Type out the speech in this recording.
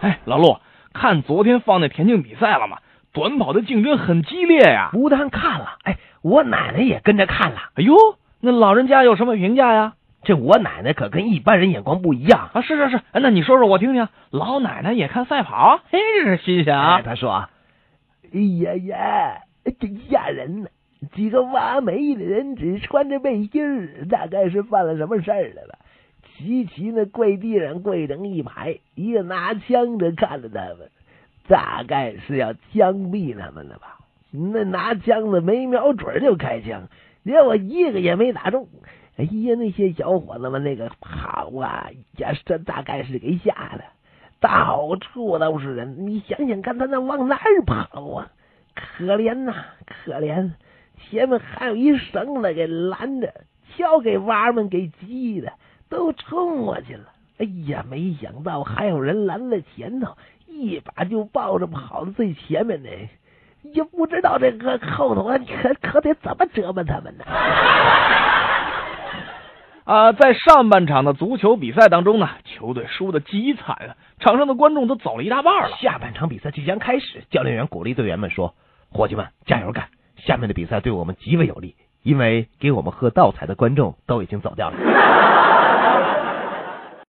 哎，老陆，看昨天放那田径比赛了吗？短跑的竞争很激烈呀。不但看了，哎，我奶奶也跟着看了。哎呦，那老人家有什么评价呀？这我奶奶可跟一般人眼光不一样啊！是是是，哎，那你说说我听听。老奶奶也看赛跑，嘿，这是新鲜啊！她说：“哎呀呀，真吓人呢！几个挖煤的人只穿着背心儿，大概是犯了什么事儿了吧？齐齐那跪地上跪成一排，一个拿枪的看着他们，大概是要枪毙他们了吧？那拿枪的没瞄准就开枪，结果一个也没打中。”哎呀，那些小伙子们那个跑啊，也是，这大概是给吓的，到处都是人。你想想看，他那往哪儿跑啊？可怜呐，可怜！前面还有一绳子给拦着，瞧给娃们给急的，都冲过去了。哎呀，没想到还有人拦在前头，一把就抱着跑到最前面的，也不知道这个后头可可得怎么折磨他们呢。啊，在上半场的足球比赛当中呢，球队输的极惨啊，场上的观众都走了一大半了。下半场比赛即将开始，教练员鼓励队员们说：“伙计们，加油干！下面的比赛对我们极为有利，因为给我们喝倒彩的观众都已经走掉了。